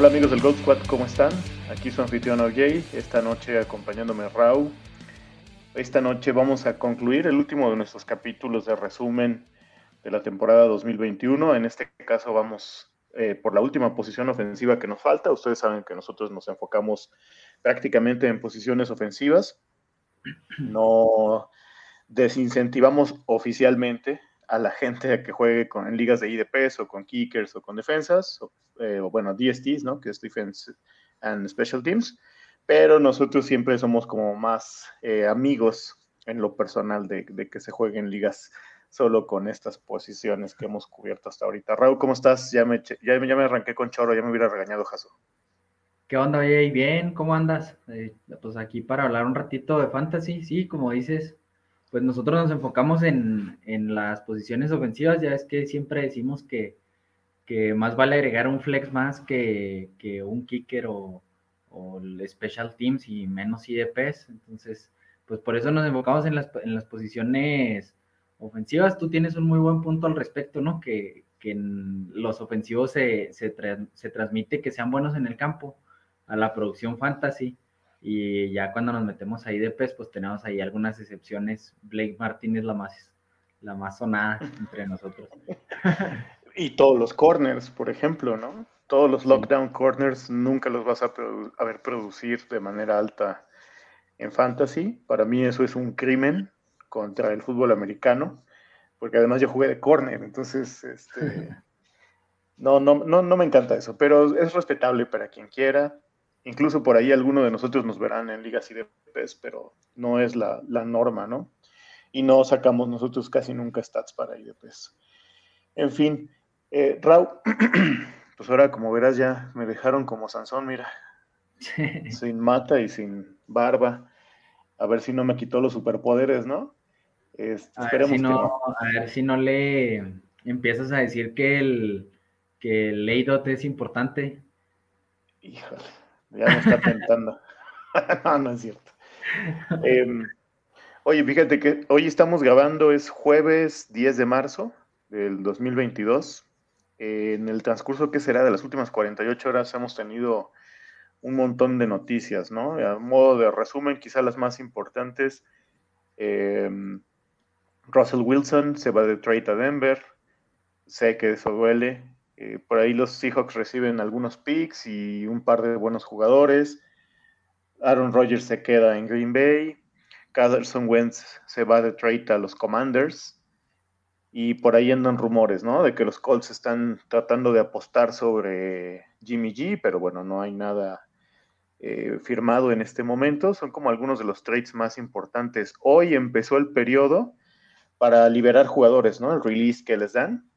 Hola amigos del Gold Squad, ¿cómo están? Aquí su anfitrión OJ, esta noche acompañándome Rau. Esta noche vamos a concluir el último de nuestros capítulos de resumen de la temporada 2021. En este caso vamos eh, por la última posición ofensiva que nos falta. Ustedes saben que nosotros nos enfocamos prácticamente en posiciones ofensivas. No desincentivamos oficialmente a la gente a que juegue con, en ligas de IDPs o con kickers o con defensas, eh, o, bueno, DSTs, ¿no? Que es Defense and Special Teams, pero nosotros siempre somos como más eh, amigos en lo personal de, que se jueguen ligas solo con estas posiciones que hemos cubierto hasta ahorita. Raúl, ¿cómo estás? Ya me, ya, me arranqué con choro, ya me hubiera regañado Jaso. ¿Qué onda, oye? Bien, ¿cómo andas? Eh, pues aquí para hablar un ratito de fantasy, sí, como dices, pues nosotros nos enfocamos en, las posiciones ofensivas, ya es que siempre decimos que, más vale agregar un flex más que, un kicker o, el special teams y menos IDPs, entonces, pues por eso nos enfocamos en las, en las posiciones ofensivas. Tú tienes un muy buen punto al respecto, ¿no? Que, en los ofensivos se, se, se transmite que sean buenos en el campo a la producción fantasy y ya cuando nos metemos ahí de pez, pues tenemos ahí algunas excepciones. Blake Martin es la más, la más sonada entre nosotros. y todos los corners, por ejemplo, ¿no? Todos los lockdown corners nunca los vas a, ver producir de manera alta en fantasy. Para mí eso es un crimen contra el fútbol americano, porque además yo jugué de corner, entonces este, no, no, no, no me encanta eso, pero es respetable para quien quiera. Incluso por ahí algunos de nosotros nos verán en ligas IDPs, pero no es la, norma, ¿no? Y no sacamos nosotros casi nunca stats para IDPs. En fin, eh, Raúl, pues ahora como verás ya me dejaron como Sansón, mira, sin mata y sin barba. A ver si no me quitó los superpoderes, ¿no? Este, a, ver si no, a ver si no le empiezas a decir que el, que el es importante. Híjole. Ya me está tentando. no, no es cierto. Em, oye, fíjate que hoy estamos grabando, es jueves 10 de marzo del 2022. en el transcurso que será de las últimas 48 horas hemos tenido un montón de noticias, ¿no? A modo de resumen, quizá las más importantes. Em, Russell Wilson se va de trade a Denver. Sé que eso duele. Eh, por ahí los Seahawks reciben algunos picks y un par de buenos jugadores. Aaron Rodgers se queda en Green Bay. Carson Wentz se va de trade a los Commanders. Y por ahí andan rumores, ¿no? De que los Colts están tratando de apostar sobre Jimmy G, pero bueno, no hay nada eh, firmado en este momento. Son como algunos de los trades más importantes. Hoy empezó el periodo para liberar jugadores, ¿no? El release que les dan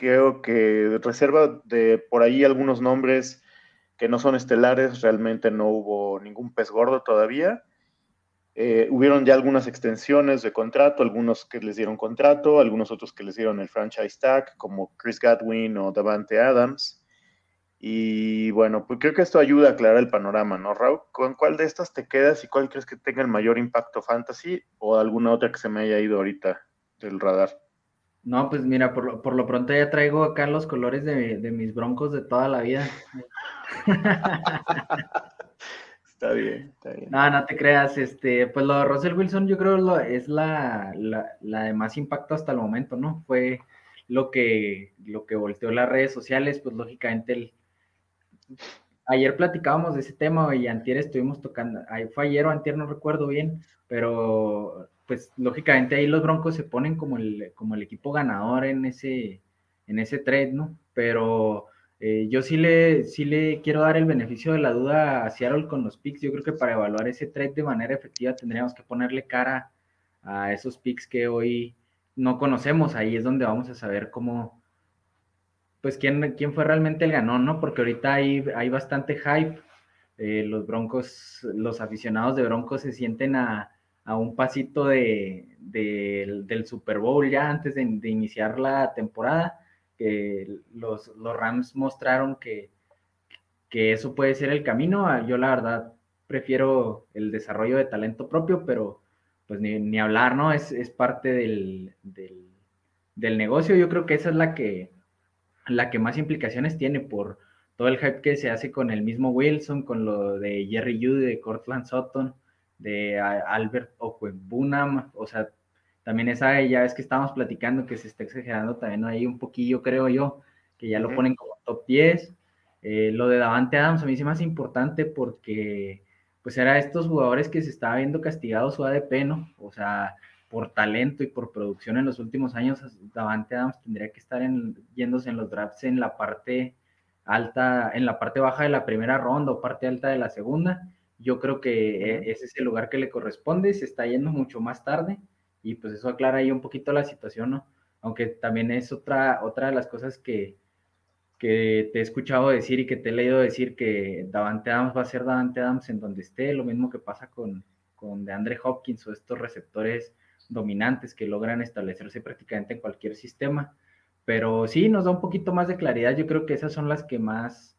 creo que reserva de por ahí algunos nombres que no son estelares, realmente no hubo ningún pez gordo todavía. Eh, hubieron ya algunas extensiones de contrato, algunos que les dieron contrato, algunos otros que les dieron el franchise tag, como Chris Godwin o Davante Adams. Y bueno, pues creo que esto ayuda a aclarar el panorama, ¿no, Raúl? ¿Con cuál de estas te quedas y cuál crees que tenga el mayor impacto fantasy o alguna otra que se me haya ido ahorita del radar? No, pues mira, por lo, por lo pronto ya traigo acá los colores de, mis broncos de toda la vida. está bien, está bien. No, no te creas, este, pues lo de Russell Wilson yo creo lo, es la, la, de más impacto hasta el momento, ¿no? Fue lo que, lo que volteó las redes sociales, pues lógicamente el... Ayer platicábamos de ese tema y antier estuvimos tocando, fue ayer o antier, no recuerdo bien, pero pues lógicamente ahí los Broncos se ponen como el, como el equipo ganador en ese, en ese trade, ¿no? Pero eh, yo sí le, sí le quiero dar el beneficio de la duda a Seattle con los picks. Yo creo que para evaluar ese trade de manera efectiva tendríamos que ponerle cara a esos picks que hoy no conocemos. Ahí es donde vamos a saber cómo, pues quién, quién fue realmente el ganón, ¿no? Porque ahorita hay, hay bastante hype. Eh, los Broncos, los aficionados de Broncos se sienten a, a un pasito de, del Super Bowl ya antes de, iniciar la temporada, que los, los Rams mostraron que, que, eso puede ser el camino. Ah, yo la verdad prefiero el desarrollo de talento propio, pero pues ni, hablar, ¿no? Es, es parte del, del, negocio. Yo creo que esa es la que, la que más implicaciones tiene por, todo el hype que se hace con el mismo Wilson, con lo de Jerry Judy, de Cortland Sutton, de Albert Okwebunam, o sea, también esa, ya es que estábamos platicando que se está exagerando también ahí un poquillo, creo yo, que ya lo ponen como top 10. Eh, lo de Davante Adams a mí sí más importante porque pues era estos jugadores que se estaba viendo castigado su ADP, ¿no? O sea, por talento y por producción en los últimos años, Davante Adams tendría que estar en, yéndose en los drafts en la parte alta, en la parte baja de la primera ronda o parte alta de la segunda. Yo creo que e, ese es el lugar que le corresponde, se está yendo mucho más tarde y pues eso aclara ahí un poquito la situación, ¿no? Aunque también es otra, otra de las cosas que, que te he escuchado decir y que te he leído decir que Davante Adams va a ser Davante Adams en donde esté, lo mismo que pasa con, con DeAndre Hopkins o estos receptores dominantes que logran establecerse prácticamente en cualquier sistema. Pero sí, nos da un poquito más de claridad. Yo creo que esas son las que más,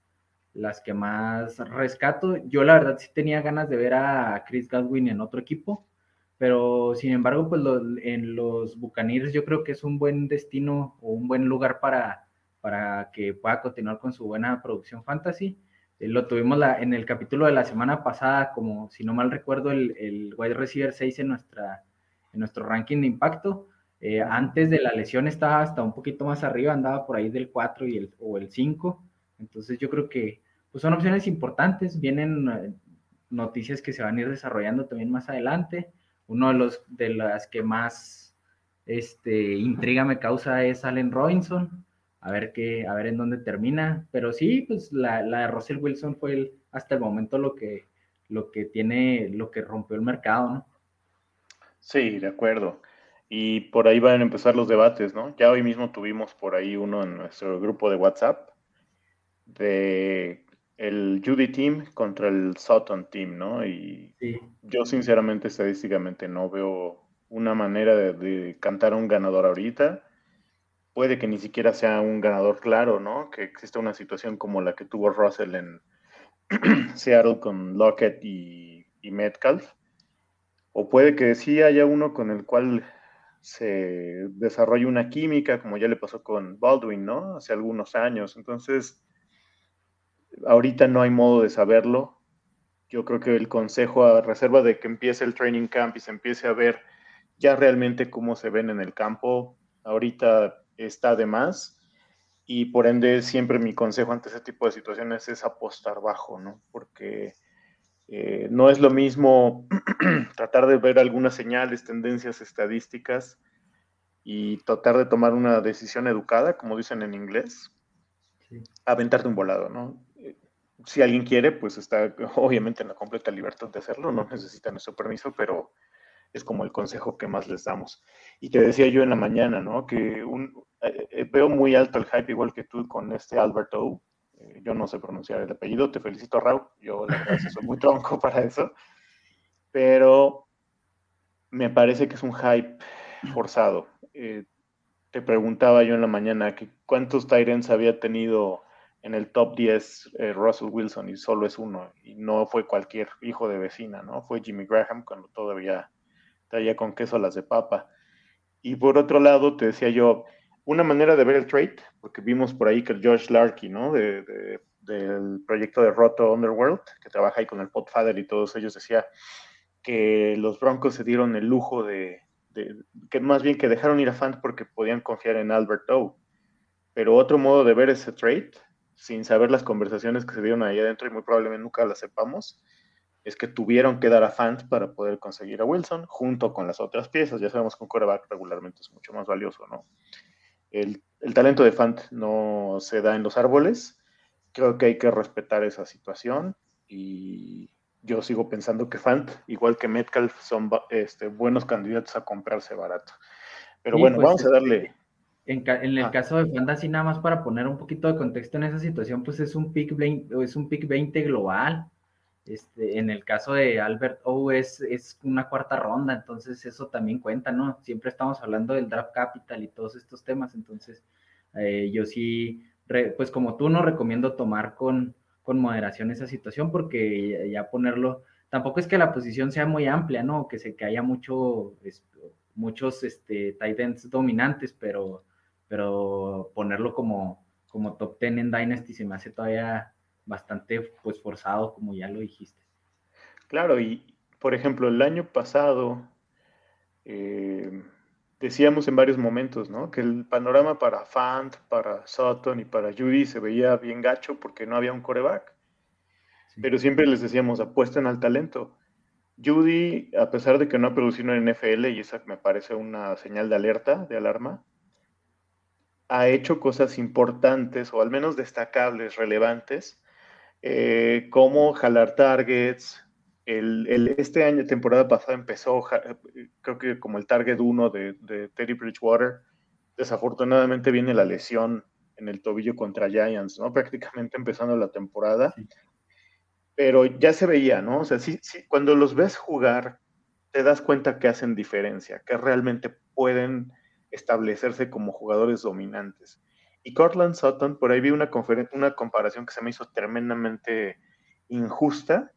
las que más rescato. Yo la verdad sí tenía ganas de ver a Chris Godwin en otro equipo, pero sin embargo, pues en los Buccaneers yo creo que es un buen destino o un buen lugar para para que pueda continuar con su buena producción fantasy. Eh, lo tuvimos la, en el capítulo de la semana pasada, como si no mal recuerdo, el, el wide receiver 6 en, nuestra, en nuestro ranking de impacto. Eh, antes de la lesión estaba hasta un poquito más arriba, andaba por ahí del 4 y el, o el 5. Entonces yo creo que pues son opciones importantes. Vienen eh, noticias que se van a ir desarrollando también más adelante. Uno de los de las que más este, intriga me causa es Allen Robinson a ver qué, a ver en dónde termina. Pero sí, pues la, la de Russell Wilson fue el, hasta el momento lo que, lo que tiene, lo que rompió el mercado, ¿no? Sí, de acuerdo. Y por ahí van a empezar los debates, ¿no? Ya hoy mismo tuvimos por ahí uno en nuestro grupo de WhatsApp de el Judy Team contra el Sutton Team, ¿no? Y yo sinceramente estadísticamente no veo una manera de, de cantar a un ganador ahorita puede que ni siquiera sea un ganador claro, ¿no? Que exista una situación como la que tuvo Russell en Seattle con Lockett y, Metcalf. O puede que sí haya uno con el cual se desarrolle una química, como ya le pasó con Baldwin, ¿no? Hace algunos años. Entonces, ahorita no hay modo de saberlo. Yo creo que el consejo a reserva de que empiece el training camp y se empiece a ver ya realmente cómo se ven en el campo. Ahorita está de más y por ende siempre mi consejo ante ese tipo de situaciones es apostar bajo, ¿no? Porque eh, no es lo mismo tratar de ver algunas señales, tendencias estadísticas y tratar de tomar una decisión educada, como dicen en inglés, aventarte un volado, ¿no? Eh, si alguien quiere, pues está obviamente en la completa libertad de hacerlo, no necesita nuestro permiso, pero es como el consejo que más les damos. Y te decía yo en la mañana, ¿no? Que eh, eh, veo muy alto el hype igual que tú con este Alberto. Eh, yo no sé pronunciar el apellido, te felicito Raúl, yo la verdad soy muy tronco para eso, pero me parece que es un hype forzado. te preguntaba yo en la mañana que cuántos Tyrants había tenido en el top 10 Russell Wilson y solo es uno, y no fue cualquier hijo de vecina, ¿no? Fue Jimmy Graham cuando todavía traía con queso las de papa. Y por otro lado, te decía yo, una manera de ver el trade, porque vimos por ahí que el Josh Larky, ¿no? De, del proyecto de Roto Underworld, que trabaja ahí con el Podfather y todos ellos, decía que los Broncos se dieron el lujo de, que más bien que dejaron ir a Fant porque podían confiar en Albert O. Pero otro modo de ver ese trade, sin saber las conversaciones que se dieron ahí adentro y muy probablemente nunca las sepamos, es que tuvieron que dar a Fant para poder conseguir a Wilson junto con las otras piezas. Ya sabemos que un quarterback regularmente es mucho más valioso, ¿no? El, talento de Fant no se da en los árboles. Creo que hay que respetar esa situación y yo sigo pensando que Fant, igual que Metcalf, son este, buenos candidatos a comprarse barato. Pero bueno, pues, vamos a darle. En, el ah. caso de Fant, así nada más para poner un poquito de contexto en esa situación, pues es un pick 20, es un pick 20 global. Este, en el caso de Albert O es, es una cuarta ronda, entonces eso también cuenta, ¿no? Siempre estamos hablando del draft capital y todos estos temas, entonces eh, yo sí, pues como tú no recomiendo tomar con, con moderación esa situación porque ya, ponerlo, tampoco es que la posición sea muy amplia, ¿no? Que, se, que haya mucho, muchos este, tight ends dominantes, pero, pero ponerlo como, como top 10 en Dynasty se me hace todavía bastante pues forzado, como ya lo dijiste. Claro, y por ejemplo, el año pasado eh, decíamos en varios momentos, ¿no? Que el panorama para Fant, para Sutton y para Judy se veía bien gacho porque no había un coreback. Pero siempre les decíamos, apuesten al talento. Judy, a pesar de que no ha producido en NFL, y esa me parece una señal de alerta, de alarma, ha hecho cosas importantes, o al menos destacables, relevantes, eh, como jalar targets. El, este año, temporada pasada, empezó, creo que como el target 1 de, de Teddy Bridgewater. Desafortunadamente viene la lesión en el tobillo contra Giants, ¿no? Prácticamente empezando la temporada pero ya se veía, ¿no? O sea, sí, sí, cuando los ves jugar, te das cuenta que hacen diferencia, que realmente pueden establecerse como jugadores dominantes. Y Cortland Sutton, por ahí vi una, una comparación que se me hizo tremendamente injusta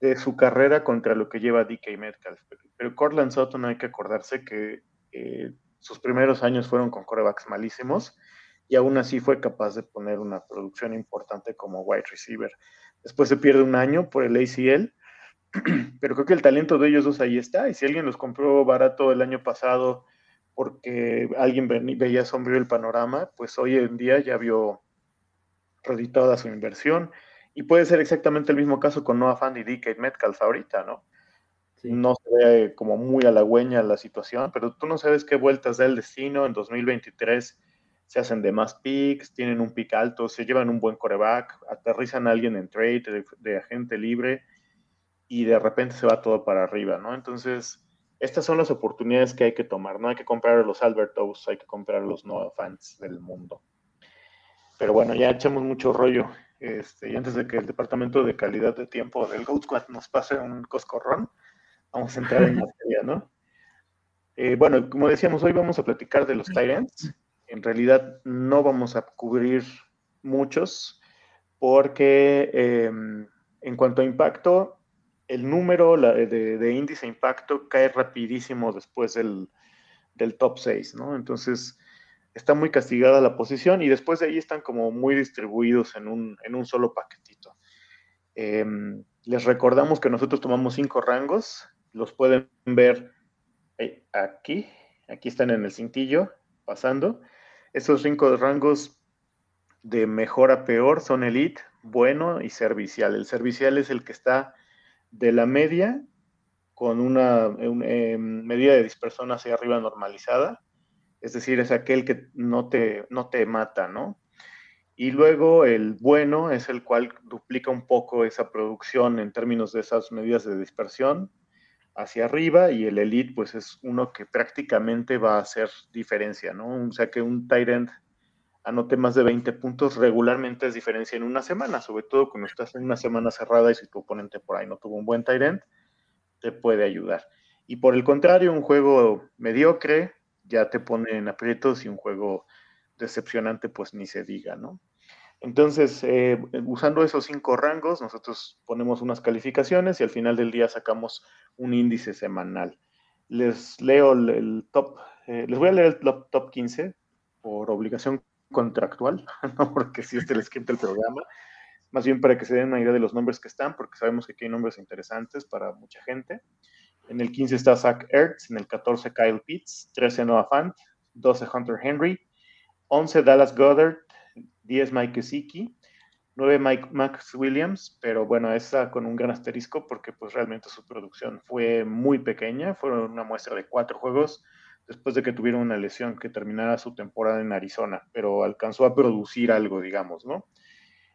de su carrera contra lo que lleva DK Metcalf. Pero Cortland Sutton hay que acordarse que eh, sus primeros años fueron con corebacks malísimos y aún así fue capaz de poner una producción importante como wide receiver. Después se pierde un año por el ACL, pero creo que el talento de ellos dos ahí está. Y si alguien los compró barato el año pasado porque alguien veía sombrío el panorama, pues hoy en día ya vio reditada su inversión. Y puede ser exactamente el mismo caso con Noah Fan y DK Metcalf ahorita, ¿no? No se ve como muy halagüeña la situación, pero tú no sabes qué vueltas da el destino en 2023 se hacen de más picks, tienen un pick alto, se llevan un buen coreback, aterrizan a alguien en trade de, agente libre y de repente se va todo para arriba, ¿no? Entonces, estas son las oportunidades que hay que tomar, no hay que comprar a los Albertos, hay que comprar a los no fans del mundo. Pero bueno, ya echamos mucho rollo. Este, y antes de que el departamento de calidad de tiempo del Goat Squad nos pase un coscorrón, vamos a entrar en materia, ¿no? Eh, bueno, como decíamos, hoy vamos a platicar de los Tyrants en realidad no vamos a cubrir muchos porque em, en cuanto a impacto, el número de, índice de impacto cae rapidísimo después del, top 6, ¿no? Entonces está muy castigada la posición y después de ahí están como muy distribuidos en un, solo paquetito. Em, les recordamos que nosotros tomamos cinco rangos, los pueden ver eh, aquí, aquí están en el cintillo pasando. Esos cinco rangos de mejor a peor son elite, bueno y servicial. El servicial es el que está de la media con una, em, medida de dispersión hacia arriba normalizada, es decir, es aquel que no te, no te mata, ¿no? Y luego el bueno es el cual duplica un poco esa producción en términos de esas medidas de dispersión hacia arriba y el elite pues es uno que prácticamente va a hacer diferencia, ¿no? O sea que un tight anote más de 20 puntos regularmente es diferencia en una semana, sobre todo cuando estás en una semana cerrada y si tu oponente por ahí no tuvo un buen tight end, te puede ayudar. Y por el contrario, un juego mediocre ya te pone en aprietos y un juego decepcionante pues ni se diga, ¿no? Entonces, eh, usando esos cinco rangos, nosotros ponemos unas calificaciones y al final del día sacamos un índice semanal. Les leo el, top, eh, les voy a leer el top, 15 por obligación contractual, no porque si les quita el programa, más bien para que se den una idea de los nombres que están, porque sabemos que aquí hay nombres interesantes para mucha gente. En el 15 está Zach Ertz, en el 14 Kyle Pitts, 13 Noah Fant, 12 Hunter Henry, 11 Dallas Goddard, 10 Mike Gesicki, 9 Mike, Max Williams, pero bueno, esa con un gran asterisco porque pues realmente su producción fue muy pequeña, fueron una muestra de cuatro juegos después de que tuvieron una lesión que terminara su temporada en Arizona, pero alcanzó a producir algo, digamos, ¿no?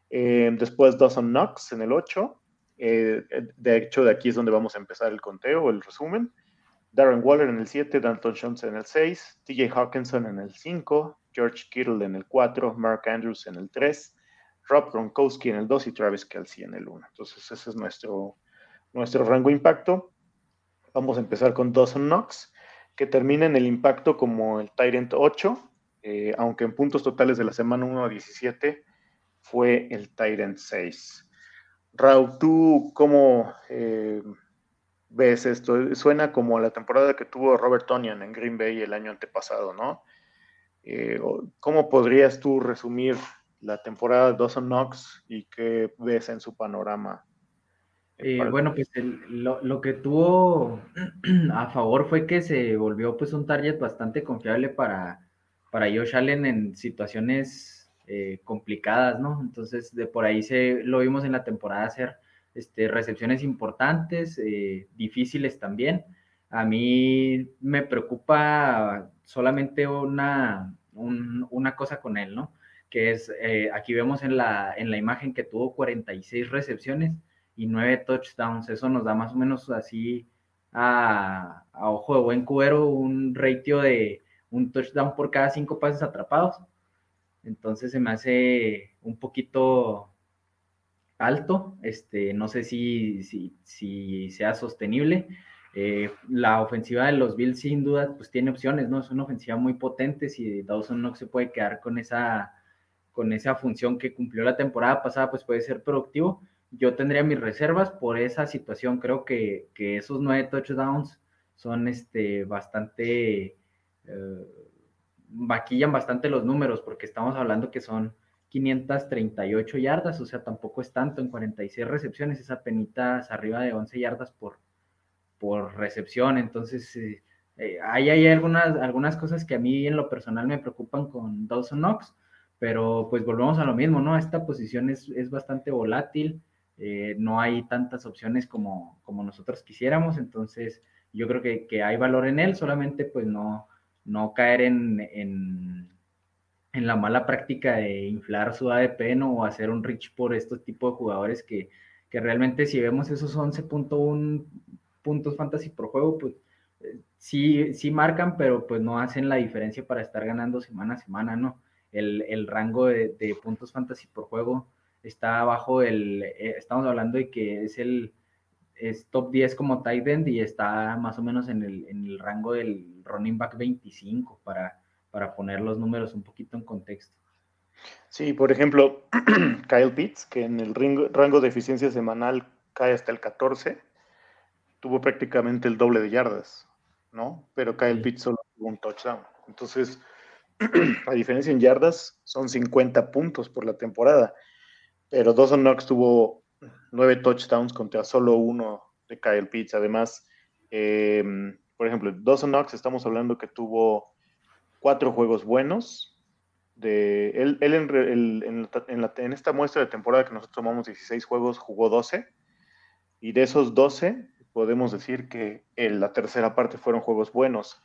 Eh, después Dawson Knox en el 8, eh, de hecho de aquí es donde vamos a empezar el conteo, el resumen. Darren Waller en el 7, Danton Jones en el 6, TJ Hawkinson en el 5, George Kittle en el 4, Mark Andrews en el 3, Rob Gronkowski en el 2 y Travis Kelsey en el 1. Entonces ese es nuestro, nuestro rango impacto. Vamos a empezar con Dawson Knox, que termina en el impacto como el Tyrant 8, eh, aunque en puntos totales de la semana 1 a 17 fue el Tyrant 6. Raúl, ¿tú cómo eh, ves esto? Suena como la temporada que tuvo Robert Tonian en Green Bay el año antepasado, ¿no? Eh, ¿Cómo podrías tú resumir la temporada de Dawson Knox y qué ves en su panorama? Eh, bueno, pues lo, que tuvo a favor fue que se volvió pues un target bastante confiable para, para Josh Allen en situaciones eh, complicadas, ¿no? Entonces, de por ahí se lo vimos en la temporada hacer este, recepciones importantes, eh, difíciles también. A mí me preocupa solamente una, una cosa con él, ¿no? Que es, aquí vemos en la, en la imagen que tuvo 46 recepciones y 9 touchdowns. Eso nos da más o menos así a, a ojo de buen cuero un ratio de un touchdown por cada cinco pases atrapados. Entonces se me hace un poquito alto. Este, no sé si, si, si sea sostenible. Eh, la ofensiva de los Bills sin duda pues tiene opciones, ¿no? Es una ofensiva muy potente, si Dawson no se puede quedar con esa, con esa función que cumplió la temporada pasada, pues puede ser productivo. Yo tendría mis reservas por esa situación, creo que, que esos nueve touchdowns son este, bastante, eh, vaquillan bastante los números, porque estamos hablando que son 538 yardas, o sea, tampoco es tanto en 46 recepciones, esa penitas arriba de 11 yardas por, por recepción. Entonces, eh, eh, hay, hay algunas, algunas cosas que a mí en lo personal me preocupan con Dawson Knox, pero pues volvemos a lo mismo, ¿no? Esta posición es, es bastante volátil, eh, no hay tantas opciones como, como nosotros quisiéramos, entonces yo creo que, que, hay valor en él, solamente pues no, no caer en, en la mala práctica de inflar su ADP ¿no? o hacer un reach por estos tipos de jugadores que, que realmente si vemos esos 11.1 puntos fantasy por juego, pues eh, sí, sí marcan, pero pues no hacen la diferencia para estar ganando semana a semana, ¿no? El, el rango de, puntos fantasy por juego está bajo el, eh, estamos hablando de que es el es top 10 como tight end y está más o menos en el, en el rango del running back 25 para, para poner los números un poquito en contexto. Sí, por ejemplo, Kyle Pitts, que en el rango de eficiencia semanal cae hasta el 14, tuvo prácticamente el doble de yardas, ¿no? Pero Kyle Pitts solo tuvo un touchdown. Entonces, a diferencia en yardas, son 50 puntos por la temporada. Pero Dawson Knox tuvo nueve touchdowns contra solo uno de Kyle Pitts. Además, eh, por ejemplo, Dawson Knox, estamos hablando que tuvo cuatro juegos buenos. De, él, él en, en, esta muestra de temporada que nosotros tomamos 16 juegos, jugó 12. Y de esos 12, podemos decir que en la tercera parte fueron juegos buenos.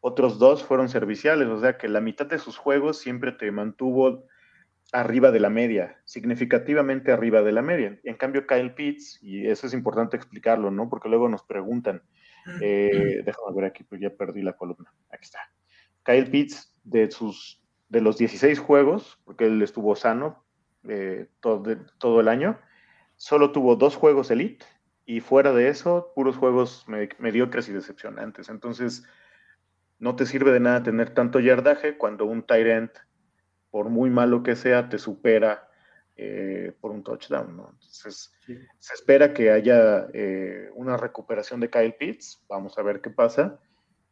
Otros dos fueron serviciales, o sea que la mitad de sus juegos siempre te mantuvo arriba de la media, significativamente arriba de la media. En cambio, Kyle Pitts, y eso es importante explicarlo, ¿no? Porque luego nos preguntan, eh, déjame ver aquí, pues ya perdí la columna. Aquí está. Kyle Pitts, de, sus, de los 16 juegos, porque él estuvo sano eh, todo, todo, el año, solo tuvo dos juegos elite y fuera de eso, puros juegos mediocres y decepcionantes. Entonces, no te sirve de nada tener tanto yardaje cuando un tight end, por muy malo que sea, te supera eh, por un touchdown. ¿no? Entonces, se espera que haya eh, una recuperación de Kyle Pitts. Vamos a ver qué pasa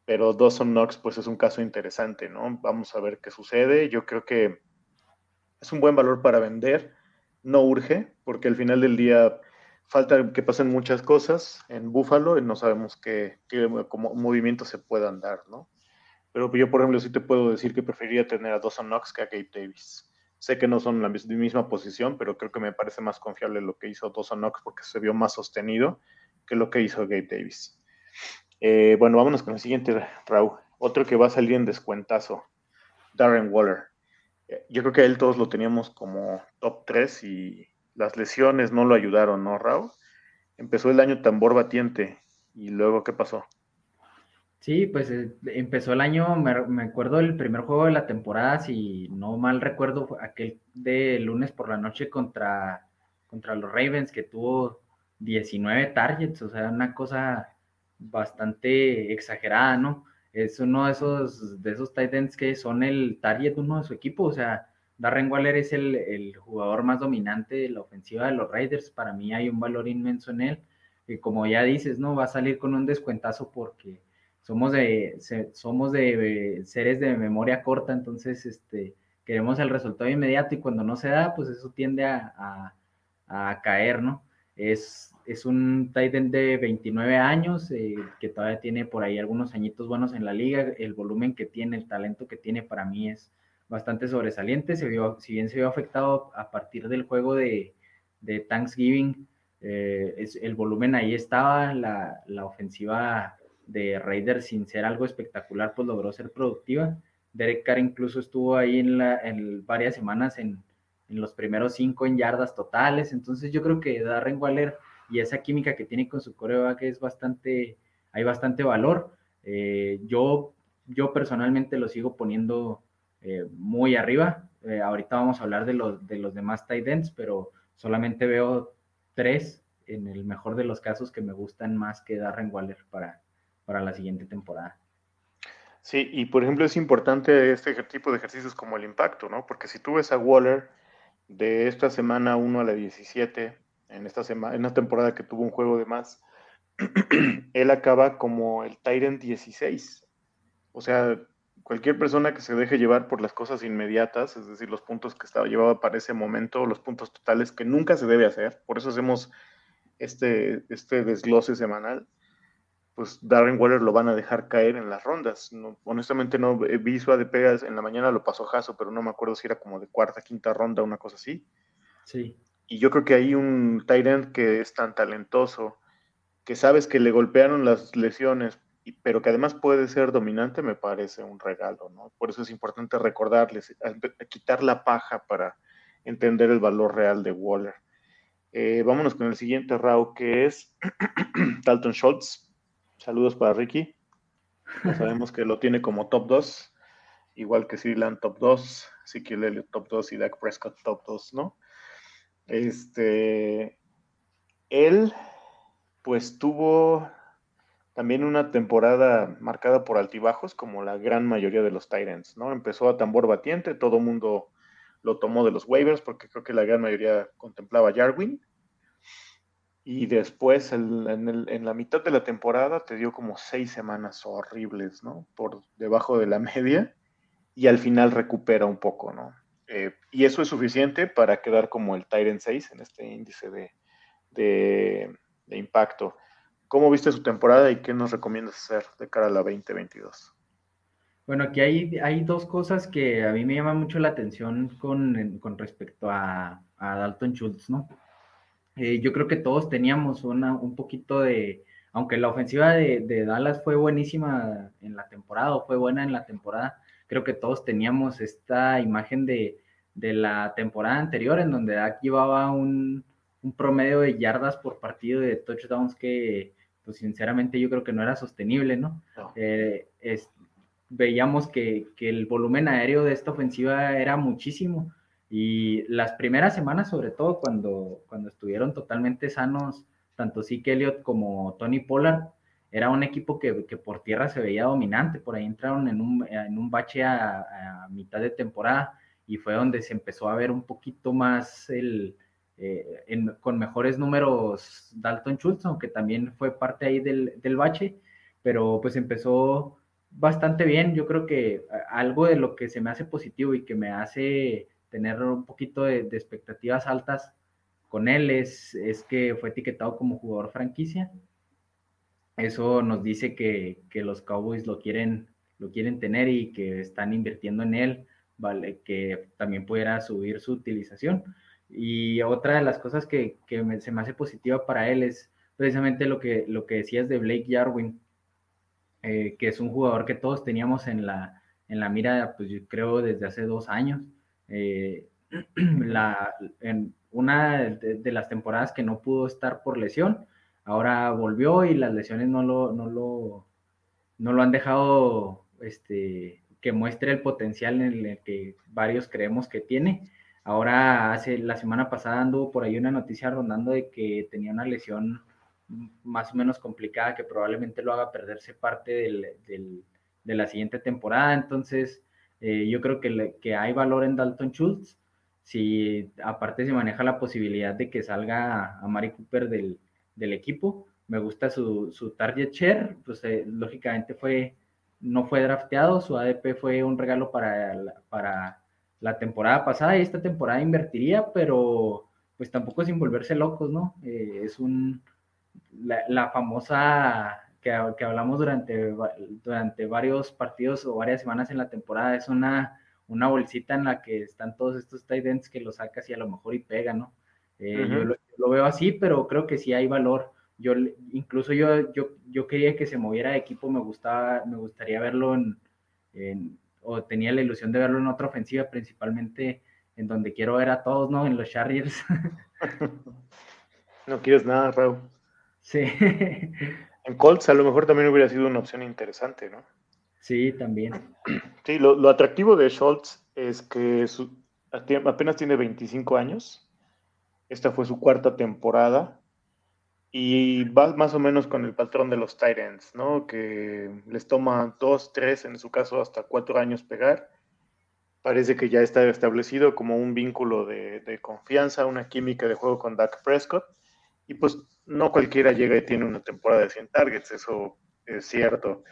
pero Dawson Knox pues es un caso interesante, ¿no? Vamos a ver qué sucede. Yo creo que es un buen valor para vender, no urge, porque al final del día falta que pasen muchas cosas en Buffalo y no sabemos qué, qué movimientos se puedan dar, ¿no? Pero yo, por ejemplo, sí te puedo decir que preferiría tener a Dawson Knox que a Gabe Davis. Sé que no son la misma posición, pero creo que me parece más confiable lo que hizo Dawson Knox porque se vio más sostenido que lo que hizo Gabe Davis. Eh, bueno, vámonos con el siguiente, Raúl. Otro que va a salir en descuentazo, Darren Waller. Eh, yo creo que a él todos lo teníamos como top 3 y las lesiones no lo ayudaron, ¿no, Raúl? Empezó el año tambor batiente y luego, ¿qué pasó? Sí, pues eh, empezó el año, me, acuerdo del primer juego de la temporada, si no mal recuerdo, aquel de lunes por la noche contra, contra los Ravens, que tuvo 19 targets, o sea, una cosa bastante exagerada, ¿no? Es uno de esos, de esos Titans que son el target uno de su equipo, o sea, Darren Waller es el, el, jugador más dominante de la ofensiva de los Raiders, para mí hay un valor inmenso en él, y como ya dices, ¿no? Va a salir con un descuentazo porque somos de, somos de seres de memoria corta, entonces, este, queremos el resultado inmediato y cuando no se da, pues eso tiende a, caer, ¿no? Es, es un tight end de 29 años, eh, que todavía tiene por ahí algunos añitos buenos en la liga, el volumen que tiene, el talento que tiene para mí es bastante sobresaliente, se vio, si bien se vio afectado a partir del juego de, Thanksgiving, eh, es, el volumen ahí estaba, la, la ofensiva de Raiders sin ser algo espectacular, pues logró ser productiva Derek Carr incluso estuvo ahí en, la, en varias semanas en, en, los primeros cinco en yardas totales. Entonces yo creo que Darren Waller y esa química que tiene con su coreback es bastante, hay bastante valor. Eh, yo, yo personalmente lo sigo poniendo eh, muy arriba. Eh, ahorita vamos a hablar de los, de los demás tight ends, pero solamente veo tres en el mejor de los casos que me gustan más que Darren Waller para, para la siguiente temporada. Sí, y por ejemplo es importante este tipo de ejercicios como el impacto, ¿no? Porque si tú ves a Waller de esta semana 1 a la 17, en esta semana, en una temporada que tuvo un juego de más, él acaba como el Tyrant 16. O sea, cualquier persona que se deje llevar por las cosas inmediatas, es decir, los puntos que estaba llevado para ese momento, los puntos totales que nunca se debe hacer, por eso hacemos este, este desglose semanal pues Darren Waller lo van a dejar caer en las rondas. honestamente no vi su de pegas en la mañana lo pasó Jaso, pero no me acuerdo si era como de cuarta, quinta ronda, una cosa así. Sí. Y yo creo que hay un Tyrant que es tan talentoso, que sabes que le golpearon las lesiones, pero que además puede ser dominante, me parece un regalo, ¿no? Por eso es importante recordarles, quitar la paja para entender el valor real de Waller. Eh, vámonos con el siguiente round que es Dalton Schultz. Saludos para Ricky. sabemos que lo tiene como top 2, igual que Sirilan top 2, Ezekiel top 2 y Dak Prescott top 2, ¿no? Este, él, pues tuvo también una temporada marcada por altibajos, como la gran mayoría de los Tyrants, ¿no? Empezó a tambor batiente, todo el mundo lo tomó de los waivers, porque creo que la gran mayoría contemplaba a Jarwin. Y después, en, la mitad de la temporada, te dio como seis semanas horribles, ¿no? Por debajo de la media. Y al final recupera un poco, ¿no? Eh, y eso es suficiente para quedar como el Tyrant 6 en este índice de, impacto. ¿Cómo viste su temporada y qué nos recomiendas hacer de cara a la 2022? Bueno, aquí hay, dos cosas que a mí me llaman mucho la atención con, respecto a, a Dalton Schultz, ¿no? Eh, yo creo que todos teníamos una, un poquito de, aunque la ofensiva de, Dallas fue buenísima en la temporada o fue buena en la temporada, creo que todos teníamos esta imagen de, la temporada anterior en donde Dak llevaba un, promedio de yardas por partido de touchdowns que, pues sinceramente yo creo que no era sostenible, ¿no? Eh, veíamos que, que el volumen aéreo de esta ofensiva era muchísimo y las primeras semanas, sobre todo cuando, cuando estuvieron totalmente sanos, tanto Zeke Elliott como Tony Pollard, era un equipo que, que, por tierra se veía dominante. Por ahí entraron en un, en un bache a, mitad de temporada y fue donde se empezó a ver un poquito más el, eh, con mejores números Dalton Schultz, aunque también fue parte ahí del, del bache, pero pues empezó bastante bien. Yo creo que algo de lo que se me hace positivo y que me hace tener un poquito de, expectativas altas con él es, es, que fue etiquetado como jugador franquicia. Eso nos dice que, que, los Cowboys lo quieren, lo quieren tener y que están invirtiendo en él, vale, que también pudiera subir su utilización. Y otra de las cosas que, que se me hace positiva para él es precisamente lo que, lo que decías de Blake Jarwin, eh, que es un jugador que todos teníamos en la, en la mira, pues yo creo desde hace dos años. Eh, en una de, las temporadas que no pudo estar por lesión, ahora volvió y las lesiones no lo, no lo, no lo han dejado este, que muestre el potencial en el que varios creemos que tiene. Ahora, hace la semana pasada anduvo por ahí una noticia rondando de que tenía una lesión más o menos complicada que probablemente lo haga perderse parte del, de la siguiente temporada. Entonces, eh, yo creo que, que, hay valor en Dalton Schultz. Si aparte se maneja la posibilidad de que salga a, Mari Cooper del, del, equipo, me gusta su, su target share, pues eh, lógicamente fue, no fue drafteado, su ADP fue un regalo para la, para la temporada pasada y esta temporada invertiría, pero pues tampoco sin volverse locos, ¿no? Eh, es un, la, famosa que, que, hablamos durante, durante varios partidos o varias semanas en la temporada, es una, una bolsita en la que están todos estos tight ends que lo sacas y a lo mejor y pega, ¿no? Eh, yo, lo, veo así, pero creo que sí hay valor. Yo, incluso yo, yo, yo quería que se moviera de equipo, me gustaba, me gustaría verlo en, o tenía la ilusión de verlo en otra ofensiva, principalmente en donde quiero ver a todos, ¿no? En los Chargers. no quieres nada, Raúl. Sí. En Colts a lo mejor también hubiera sido una opción interesante, ¿no? Sí, también. Sí, lo, atractivo de Schultz es que apenas tiene 25 años. Esta fue su cuarta temporada y va más o menos con el patrón de los Titans, ¿no? Que les toma dos, tres, en su caso hasta cuatro años pegar. Parece que ya está establecido como un vínculo de, de confianza, una química de juego con Dak Prescott. Y pues no cualquiera llega y tiene una temporada de 100 targets, eso es cierto.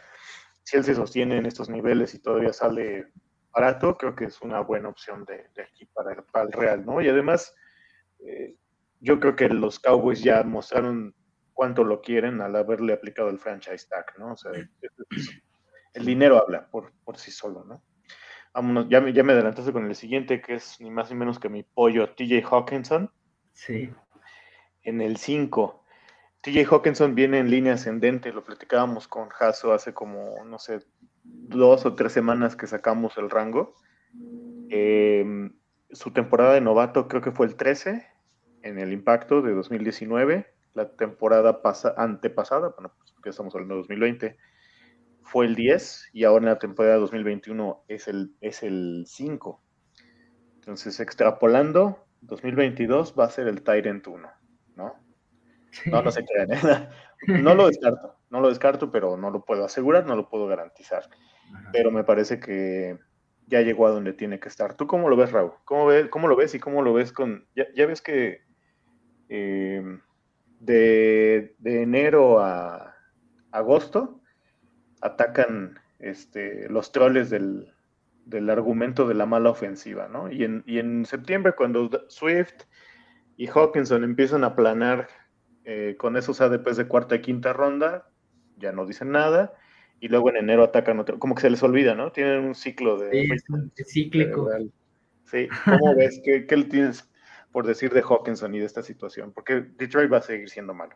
Si él se sostiene en estos niveles y todavía sale barato, creo que es una buena opción de, aquí para el, para el, Real, ¿no? Y además, eh, yo creo que los Cowboys ya mostraron cuánto lo quieren al haberle aplicado el franchise tag, ¿no? O sea, el dinero habla por, por sí solo, ¿no? Vámonos, ya me, ya me adelantaste con el siguiente, que es ni más ni menos que mi pollo TJ Hawkinson. Sí. En el 5, TJ Hawkinson viene en línea ascendente, lo platicábamos con Hasso hace como, no sé, dos o tres semanas que sacamos el rango. Em, su temporada de novato creo que fue el 13 en el impacto de 2019. La temporada antepasada, bueno, pues que estamos hablando de 2020, fue el 10 y ahora en la temporada 2021 es el, es el 5. Entonces, extrapolando, 2022 va a ser el Tyrant 1, ¿no? No, no se crean. ¿eh? No lo descarto, no lo descarto, pero no lo puedo asegurar, no lo puedo garantizar. Pero me parece que ya llegó a donde tiene que estar. ¿Tú cómo lo ves, Raúl? ¿Cómo, cómo lo ves y cómo lo ves con... Ya, ves que em, de, enero a agosto atacan este, los troles del, argumento de la mala ofensiva, ¿no? Y en, y en septiembre, cuando Swift y Hawkinson empiezan a planar eh, con esos ADPs de cuarta y quinta ronda, ya no dicen nada, y luego en enero atacan otro, como que se les olvida, ¿no? Tienen un ciclo de... Sí, es cíclico. sí, ¿cómo ves? ¿Qué, ¿Qué, le tienes por decir de Hawkinson y de esta situación? Porque Detroit va a seguir siendo malo.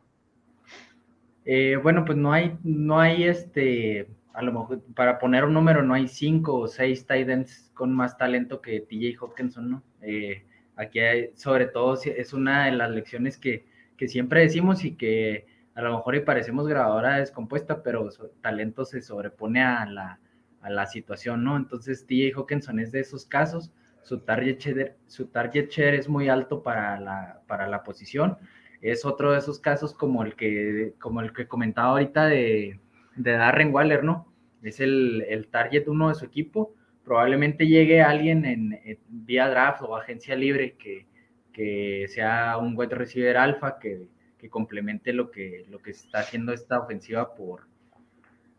Eh, bueno, pues no hay, no hay este, a lo mejor, para poner un número, no hay cinco o seis Titans con más talento que TJ Hawkinson, ¿no? Eh, aquí hay, sobre todo, es una de las lecciones que que siempre decimos y que a lo mejor y parecemos grabadora descompuesta, pero talento se sobrepone a la, a la situación, ¿no? Entonces TJ Hawkinson es de esos casos, su target share, su target es muy alto para la, para la posición, es otro de esos casos como el que, como el que comentaba ahorita de, de Darren Waller, ¿no? Es el, el target uno de su equipo, probablemente llegue alguien en vía draft o agencia libre que, que sea un wide receiver alfa que, que, complemente lo que, lo que está haciendo esta ofensiva por,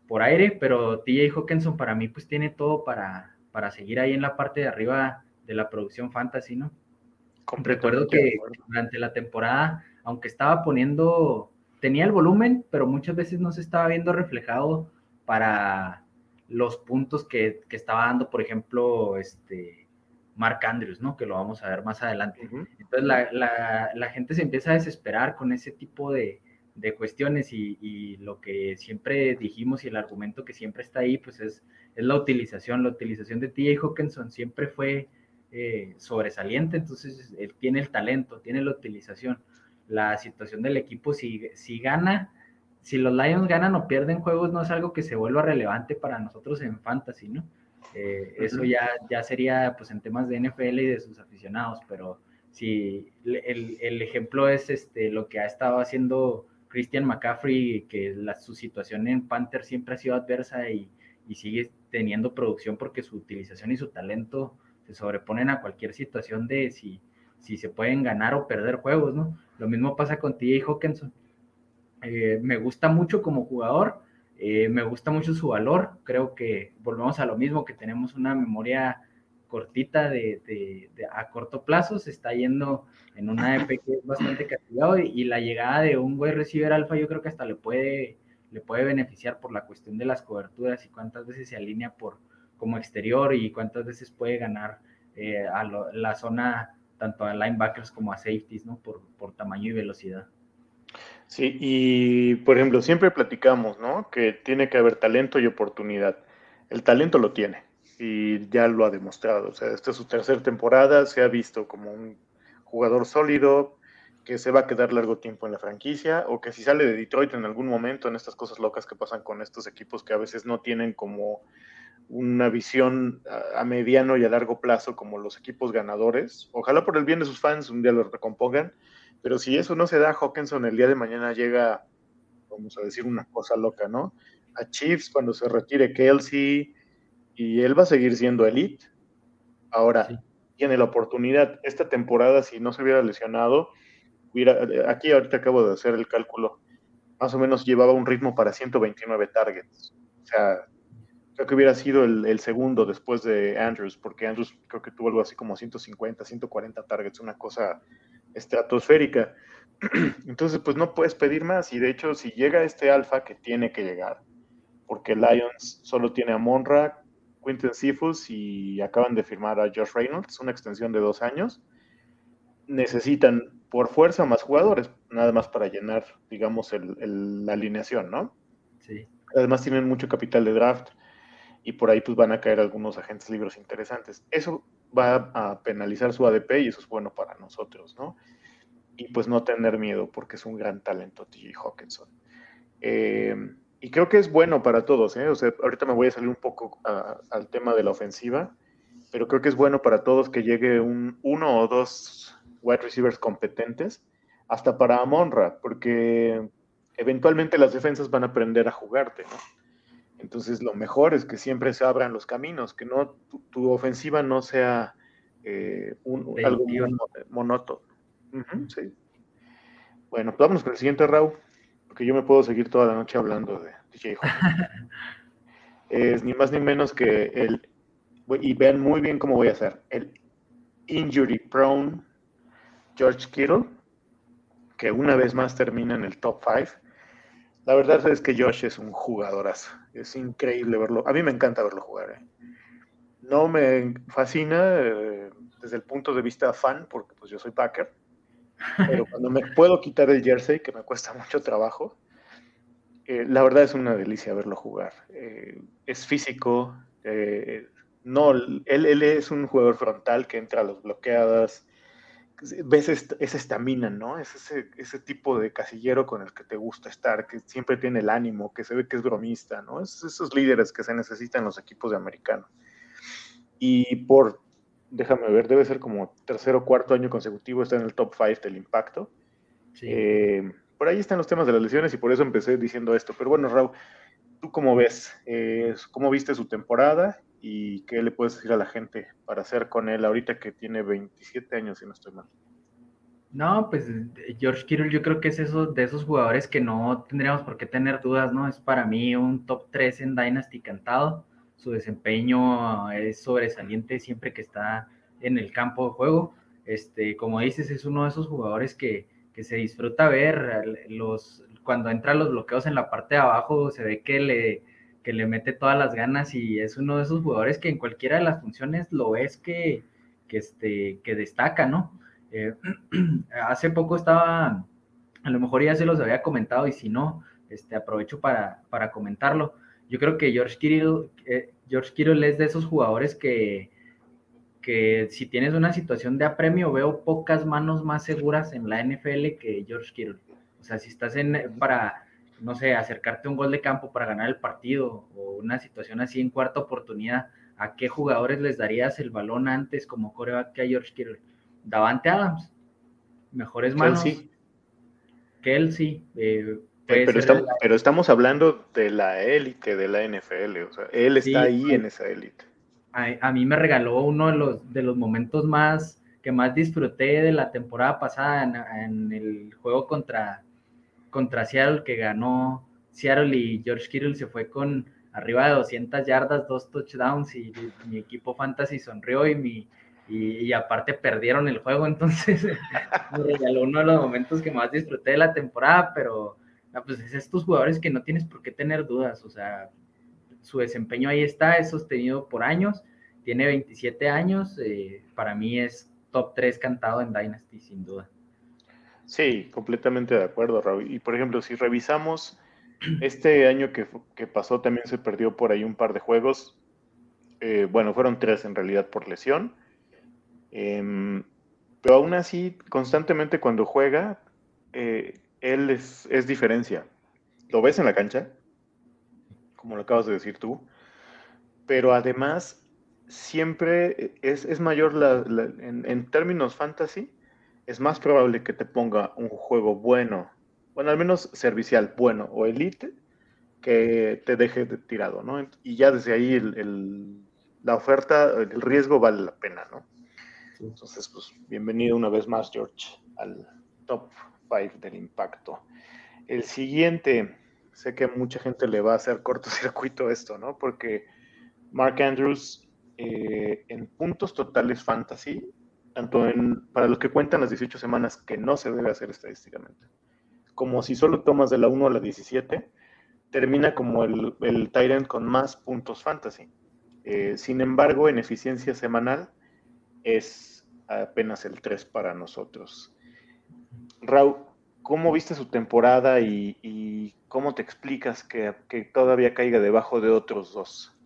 por aire, pero TJ Hawkinson para mí pues tiene todo para, para seguir ahí en la parte de arriba de la producción fantasy, ¿no? Recuerdo que durante la temporada, aunque estaba poniendo, tenía el volumen, pero muchas veces no se estaba viendo reflejado para los puntos que, que estaba dando, por ejemplo, este, Mark Andrews, ¿no? Que lo vamos a ver más adelante. Entonces la, gente se empieza a desesperar con ese tipo de, cuestiones y, lo que siempre dijimos y el argumento que siempre está ahí, pues es, es la utilización. La utilización de TJ Hawkinson siempre fue eh, sobresaliente, entonces él tiene el talento, tiene la utilización. La situación del equipo, si, si gana, si los Lions ganan o pierden juegos, no es algo que se vuelva relevante para nosotros en fantasy, ¿no? Eh, eso ya, ya sería pues en temas de NFL y de sus aficionados, pero si el, el, ejemplo es este, lo que ha estado haciendo Christian McCaffrey, que la, su situación en Panther siempre ha sido adversa y, y, sigue teniendo producción porque su utilización y su talento se sobreponen a cualquier situación de si, si se pueden ganar o perder juegos, ¿no? Lo mismo pasa con TJ Hawkinson. Eh, me gusta mucho como jugador, eh, me gusta mucho su valor, creo que volvemos a lo mismo, que tenemos una memoria cortita de, a corto plazo, se está yendo en una EP que es bastante castigado y, la llegada de un wide receiver alfa yo creo que hasta le puede, le puede beneficiar por la cuestión de las coberturas y cuántas veces se alinea por como exterior y cuántas veces puede ganar eh, a la zona tanto a linebackers como a safeties, ¿no? Por, por tamaño y velocidad. Sí, y por ejemplo, siempre platicamos, ¿no? Que tiene que haber talento y oportunidad. El talento lo tiene y ya lo ha demostrado. O sea, esta es su tercera temporada, se ha visto como un jugador sólido que se va a quedar largo tiempo en la franquicia o que si sale de Detroit en algún momento en estas cosas locas que pasan con estos equipos que a veces no tienen como una visión a, mediano y a largo plazo como los equipos ganadores. Ojalá por el bien de sus fans un día lo recompongan, pero si eso no se da, Hawkinson el día de mañana llega, vamos a decir, una cosa loca, ¿no? A Chiefs cuando se retire Kelsey y él va a seguir siendo elite. Ahora, tiene la oportunidad. Esta temporada, si no se hubiera lesionado, hubiera, aquí ahorita acabo de hacer el cálculo, más o menos llevaba un ritmo para 129 targets. O sea, creo que hubiera sido el, segundo después de Andrews, porque Andrews creo que tuvo algo así como 150, 140 targets, una cosa estratosférica. Entonces, pues no puedes pedir más. Y de hecho, si llega este alfa que tiene que llegar, porque Lions solo tiene a Monra, Quinton Cephus y acaban de firmar a Josh Reynolds, una extensión de dos años, necesitan por fuerza más jugadores, nada más para llenar, digamos, la alineación, ¿no? Sí. Además tienen mucho capital de draft y por ahí pues van a caer algunos agentes libres interesantes. Eso va a penalizar su ADP y eso es bueno para nosotros, ¿no? Y pues no tener miedo porque es un gran talento TJ Hawkinson. Eh, y creo que es bueno para todos, ¿eh? O sea, ahorita me voy a salir un poco al tema de la ofensiva, pero creo que es bueno para todos que llegue un, uno o dos wide receivers competentes, hasta para Amonra, porque eventualmente las defensas van a aprender a jugarte, ¿no? Entonces lo mejor es que siempre se abran los caminos, que no tu, ofensiva no sea eh, un, algo monótono. sí. Bueno, pues vamos con el siguiente Raúl, porque yo me puedo seguir toda la noche hablando de DJ Es ni más ni menos que el, y vean muy bien cómo voy a hacer, el injury prone George Kittle, que una vez más termina en el top 5 la verdad es que Josh es un jugadorazo. Es increíble verlo. A mí me encanta verlo jugar. ¿eh? No me fascina eh, desde el punto de vista fan, porque pues yo soy Packer. Pero cuando me puedo quitar el jersey, que me cuesta mucho trabajo, eh, la verdad es una delicia verlo jugar. es físico. no, él, él, es un jugador frontal que entra a los bloqueadas, ves esa estamina, ¿no? Es ese, ese, tipo de casillero con el que te gusta estar, que siempre tiene el ánimo, que se ve que es bromista, ¿no? Es esos líderes que se necesitan en los equipos de americano. Y por, déjame ver, debe ser como tercer o cuarto año consecutivo, está en el top 5 del impacto. Eh, por ahí están los temas de las lesiones y por eso empecé diciendo esto. Pero bueno, Raúl, ¿tú cómo ves? Eh, ¿Cómo viste su temporada? Y qué le puedes decir a la gente para hacer con él ahorita que tiene 27 años, si no estoy mal. No, pues George Kittle yo creo que es eso, de esos jugadores que no tendríamos por qué tener dudas, ¿no? Es para mí un top 3 en Dynasty cantado. Su desempeño es sobresaliente siempre que está en el campo de juego. Este, como dices, es uno de esos jugadores que, que se disfruta ver. Los, cuando entra los bloqueos en la parte de abajo, se ve que le, que le mete todas las ganas y es uno de esos jugadores que en cualquiera de las funciones lo ves que, que, este, que destaca, ¿no? Eh, hace poco estaba, a lo mejor ya se los había comentado y si no, este, aprovecho para, para comentarlo. Yo creo que George Kittle, eh, George Kittle es de esos jugadores que, que si tienes una situación de apremio, veo pocas manos más seguras en la NFL que George Kittle. O sea, si estás en, para no sé, acercarte a un gol de campo para ganar el partido o una situación así en cuarta oportunidad, ¿a qué jugadores les darías el balón antes como coreback que a George Kittle? Davante Adams, mejores manos. Kelsey. Kelsey. Eh, pero, estamos, pero estamos hablando de la élite de la NFL, o sea, él está ahí en esa élite. A, mí me regaló uno de los, de los momentos más que más disfruté de la temporada pasada en el juego contra, contra Seattle que ganó Seattle y George Kittle se fue con arriba de 200 yardas, dos touchdowns y, mi equipo fantasy sonrió y mi y, aparte perdieron el juego, entonces regaló uno de los momentos que más disfruté de la temporada, pero pues es estos jugadores que no tienes por qué tener dudas, o sea, su desempeño ahí está, es sostenido por años, tiene 27 años, eh, para mí es top 3 cantado en Dynasty, sin duda. Sí, completamente de acuerdo, Raúl. Y por ejemplo, si revisamos este año que, pasó, también se perdió por ahí un par de juegos. Eh, bueno, fueron tres en realidad por lesión. Em, pero aún así, constantemente cuando juega, eh, él es, es, diferencia. Lo ves en la cancha, como lo acabas de decir tú, pero además siempre es, mayor en, términos fantasy, es más probable que te ponga un juego bueno, bueno, al menos servicial, bueno o elite, que te deje tirado, ¿no? Y ya desde ahí la oferta, el riesgo vale la pena, ¿no? Entonces, pues bienvenido una vez más, George, al top 5 del impacto. El siguiente, sé que mucha gente le va a hacer cortocircuito esto, ¿no? Porque Mark Andrews eh, en puntos totales fantasy, tanto en, para los que cuentan las 18 semanas, que no se debe hacer estadísticamente, como si solo tomas de la 1 a la 17, termina como el, el Tyrant con más puntos fantasy. Eh, sin embargo, en eficiencia semanal es apenas el 3 para nosotros. Raúl, ¿cómo viste su temporada y, cómo te explicas que, que, todavía caiga debajo de otros dos?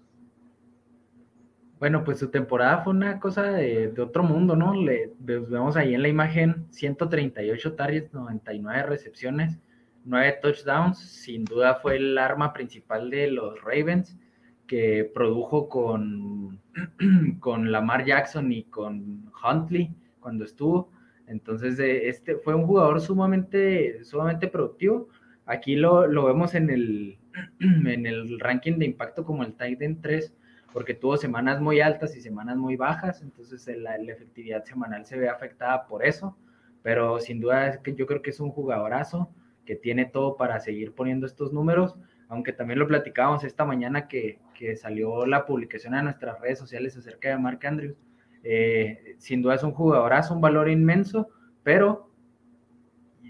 Bueno, pues su temporada fue una cosa de, otro mundo, ¿no? Le, vemos ahí en la imagen 138 targets, 99 recepciones, 9 touchdowns. Sin duda fue el arma principal de los Ravens, que produjo con, con Lamar Jackson y con Huntley cuando estuvo. Entonces, este fue un jugador sumamente, sumamente productivo. Aquí lo, lo vemos en el, en el ranking de impacto como el Titan 3 porque tuvo semanas muy altas y semanas muy bajas, entonces la, efectividad semanal se ve afectada por eso, pero sin duda es que yo creo que es un jugadorazo que tiene todo para seguir poniendo estos números, aunque también lo platicábamos esta mañana que, que salió la publicación en nuestras redes sociales acerca de Mark Andrews. Eh, sin duda es un jugadorazo, un valor inmenso, pero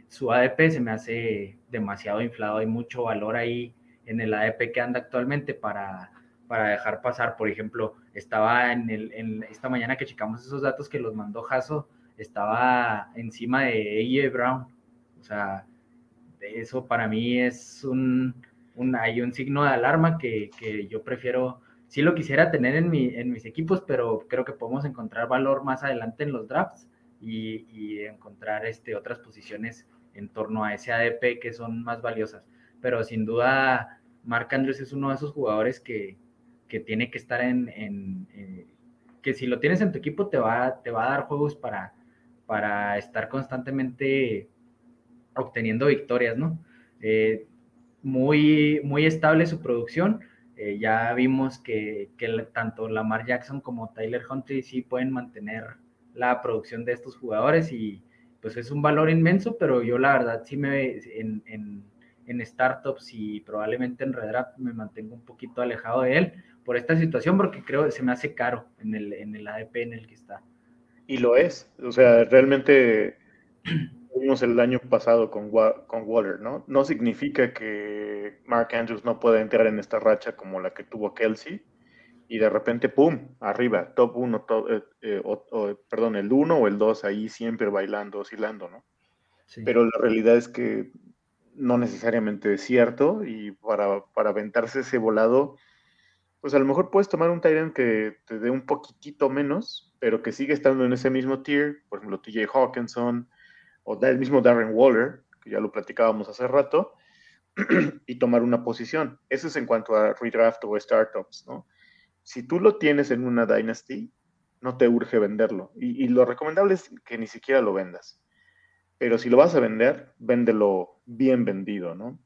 su ADP se me hace demasiado inflado, hay mucho valor ahí en el ADP que anda actualmente para para dejar pasar. Por ejemplo, estaba en, el, esta mañana que checamos esos datos que los mandó Jaso, estaba encima de A.J. Brown. O sea, eso para mí es un, un, hay un signo de alarma que, que, yo prefiero, sí lo quisiera tener en, mi, en mis equipos, pero creo que podemos encontrar valor más adelante en los drafts y, y encontrar este, otras posiciones en torno a ese ADP que son más valiosas. Pero sin duda, Mark Andrews es uno de esos jugadores que, que tiene que estar en, que si lo tienes en tu equipo te va, te va a dar juegos para, para estar constantemente obteniendo victorias, ¿no? Eh, muy, muy estable su producción. Eh, ya vimos que, que, tanto Lamar Jackson como Tyler Huntley sí pueden mantener la producción de estos jugadores y pues es un valor inmenso, pero yo la verdad sí me en, en, en startups y probablemente en Redraft me mantengo un poquito alejado de él, por esta situación, porque creo que se me hace caro en el, en el ADP en el que está. Y lo es, o sea, realmente vimos el año pasado con, con Waller, ¿no? No significa que Mark Andrews no pueda entrar en esta racha como la que tuvo Kelsey y de repente, ¡pum!, arriba, top 1, eh, eh, perdón, el 1 o el 2 ahí siempre bailando, oscilando, ¿no? Pero la realidad es que no necesariamente es cierto y para, para aventarse ese volado pues a lo mejor puedes tomar un Tyrant que te dé un poquitito menos, pero que sigue estando en ese mismo tier, por ejemplo, TJ Hawkinson o el mismo Darren Waller, que ya lo platicábamos hace rato, y tomar una posición. Eso es en cuanto a redraft o startups, ¿no? Si tú lo tienes en una Dynasty, no te urge venderlo. Y, y, lo recomendable es que ni siquiera lo vendas. Pero si lo vas a vender, véndelo bien vendido, ¿no?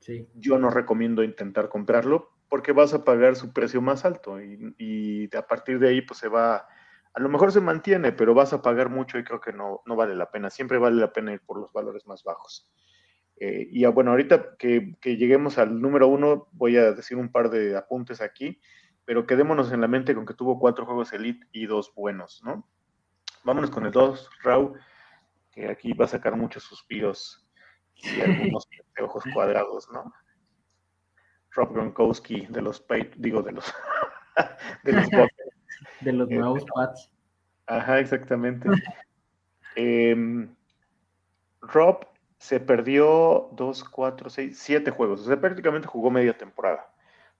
Sí. Yo no recomiendo intentar comprarlo porque vas a pagar su precio más alto y, a partir de ahí pues se va, a lo mejor se mantiene, pero vas a pagar mucho y creo que no, no vale la pena. Siempre vale la pena ir por los valores más bajos. Eh, y bueno, ahorita que, lleguemos al número uno, voy a decir un par de apuntes aquí, pero quedémonos en la mente con que tuvo cuatro juegos Elite y dos buenos, ¿no? Vámonos con el dos, Raúl, que aquí va a sacar muchos suspiros y algunos ojos cuadrados, ¿no? Rob Gronkowski de los digo de los de los, de los eh, nuevos Pats. Ajá, exactamente. Em, Rob se perdió dos, cuatro, seis, siete juegos. O sea, prácticamente jugó media temporada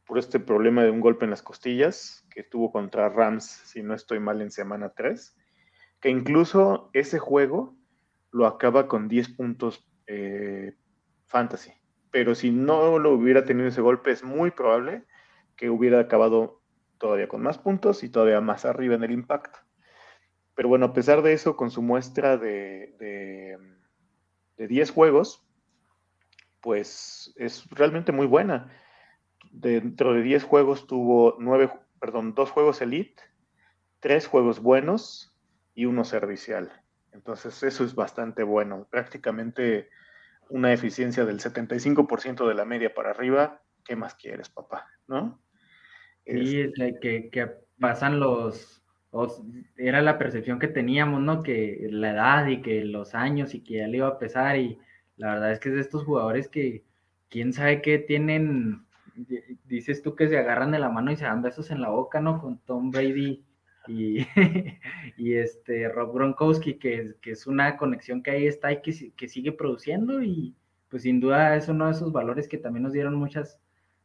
por este problema de un golpe en las costillas que tuvo contra Rams, si no estoy mal, en semana 3. Que incluso ese juego lo acaba con 10 puntos eh, fantasy. Pero si no lo hubiera tenido ese golpe, es muy probable que hubiera acabado todavía con más puntos y todavía más arriba en el impacto. Pero bueno, a pesar de eso, con su muestra de, de, 10 juegos, pues es realmente muy buena. Dentro de 10 juegos tuvo 9, perdón, 2 juegos elite, 3 juegos buenos y uno servicial. Entonces eso es bastante bueno. Prácticamente una eficiencia del 75% de la media para arriba. ¿Qué más quieres, papá? ¿No? Sí, este que, que pasan los, era la percepción que teníamos, ¿no? Que la edad y que los años y que ya le iba a pesar y la verdad es que es de estos jugadores que quién sabe qué tienen, dices tú que se agarran de la mano y se dan besos en la boca, ¿no? Con Tom Brady y, y este Rob Gronkowski, que, que, es una conexión que ahí está y que, que sigue produciendo y pues sin duda es uno de esos valores que también nos dieron muchas,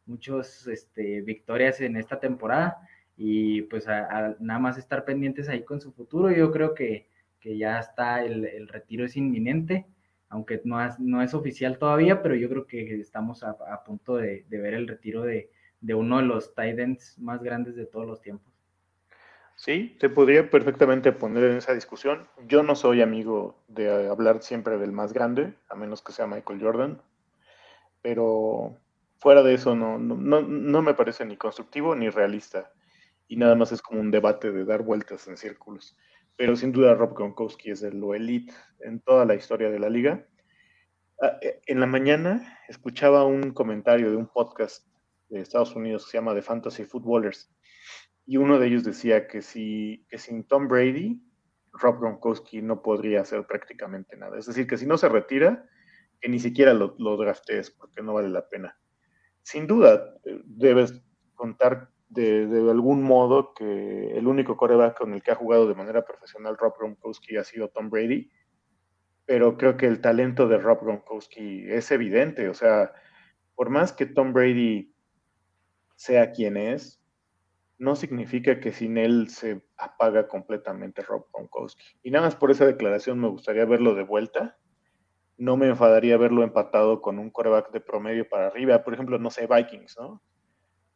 muchas este, victorias en esta temporada y pues nada más estar pendientes ahí con su futuro. Yo creo que, ya está, el, retiro es inminente, aunque no es, no es oficial todavía, pero yo creo que estamos a, punto de, ver el retiro de, uno de los Titans más grandes de todos los tiempos. Sí, te podría perfectamente poner en esa discusión. Yo no soy amigo de hablar siempre del más grande, a menos que sea Michael Jordan, pero fuera de eso no, no, no me parece ni constructivo ni realista y nada más es como un debate de dar vueltas en círculos. Pero sin duda Rob Gronkowski es lo elite en toda la historia de la liga. Ah, eh, en la mañana escuchaba un comentario de un podcast de Estados Unidos que se llama The Fantasy Footballers y uno de ellos decía que, si, que sin Tom Brady, Rob Gronkowski no podría hacer prácticamente nada. Es decir, que si no se retira, que ni siquiera lo, lo draftees porque no vale la pena. Sin duda, eh, debes contar de, algún modo que el único coreback con el que ha jugado de manera profesional Rob Gronkowski ha sido Tom Brady, pero creo que el talento de Rob Gronkowski es evidente, o sea, por más que Tom Brady sea quien es, no significa que sin él se apaga completamente Rob Gronkowski. Y nada más por esa declaración me gustaría verlo de vuelta. No me enfadaría verlo empatado con un coreback de promedio para arriba. Por ejemplo, no sé, Vikings, ¿no?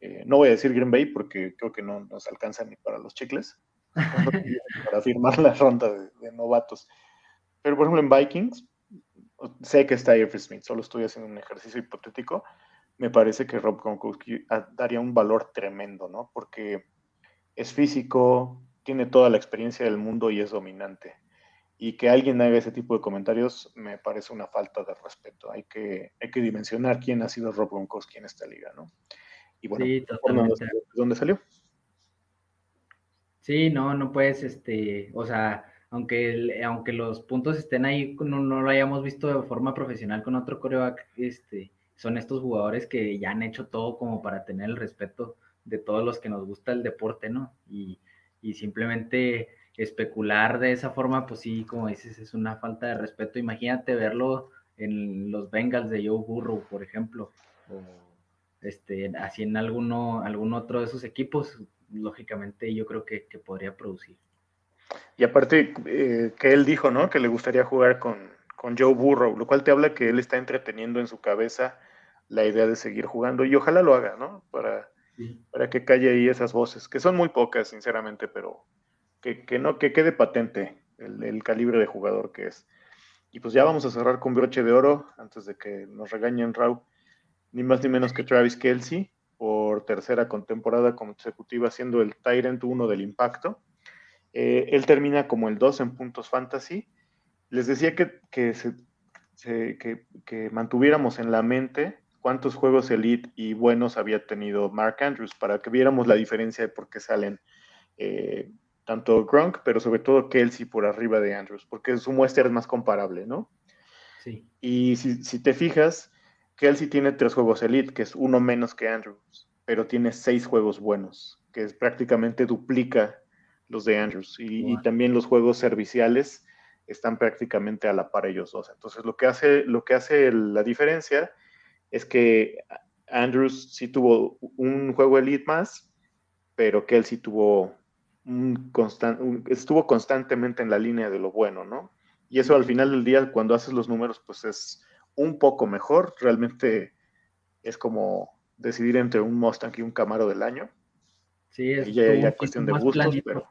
Eh, no voy a decir Green Bay porque creo que no nos alcanza ni para los chicles, para firmar la ronda de, novatos. Pero por ejemplo en Vikings, sé que está Jeffrey Smith, solo estoy haciendo un ejercicio hipotético. Me parece que Rob Gronkowski ah, daría un valor tremendo, ¿no? Porque es físico, tiene toda la experiencia del mundo y es dominante. Y que alguien haga ese tipo de comentarios me parece una falta de respeto. Hay que, hay que dimensionar quién ha sido Rob Gronkowski en esta liga, ¿no? Y bueno, sí, ¿dónde salió? Sí, no, no puedes, este, o sea, aunque, aunque los puntos estén ahí, no, lo hayamos visto de forma profesional con otro coreback, este, son estos jugadores que ya han hecho todo como para tener el respeto de todos los que nos gusta el deporte, ¿no? Y, y simplemente especular de esa forma, pues sí, como dices, es una falta de respeto. Imagínate verlo en los Bengals de Joe Burrow, por ejemplo, o este, así en alguno, algún otro de esos equipos, lógicamente yo creo que, podría producir. Y aparte, eh, que él dijo, ¿no? Que le gustaría jugar con, Joe Burrow, lo cual te habla que él está entreteniendo en su cabeza la idea de seguir jugando y ojalá lo haga, ¿no? Para, para que calle ahí esas voces, que son muy pocas, sinceramente, pero que, que no, que quede patente el, el, calibre de jugador que es. Y pues ya vamos a cerrar con broche de oro antes de que nos regañen Raúl ni más ni menos que Travis Kelsey, por tercera temporada consecutiva, siendo el Tyrant 1 del impacto. Eh, él termina como el 2 en puntos fantasy. Les decía que, que, que, mantuviéramos en la mente cuántos juegos elite y buenos había tenido Mark Andrews para que viéramos la diferencia de por qué salen eh, tanto Gronk, pero sobre todo Kelsey por arriba de Andrews, porque su muestra es más comparable, ¿no? Sí. Y si, si te fijas, Kelsey tiene tres juegos elite, que es uno menos que Andrews, pero tiene seis juegos buenos, que es, prácticamente duplica los de Andrews. Y, también los juegos serviciales están prácticamente a la par ellos dos. Entonces, lo que hace, lo que hace la diferencia es que Andrews sí tuvo un juego elite más, pero Kelsey tuvo un estuvo constantemente en la línea de lo bueno, ¿no? Y eso al final del día, cuando haces los números, pues es un poco mejor. Realmente es como decidir entre un Mustang y un Camaro del año. Sí, es y ya, cuestión de gustos, pero.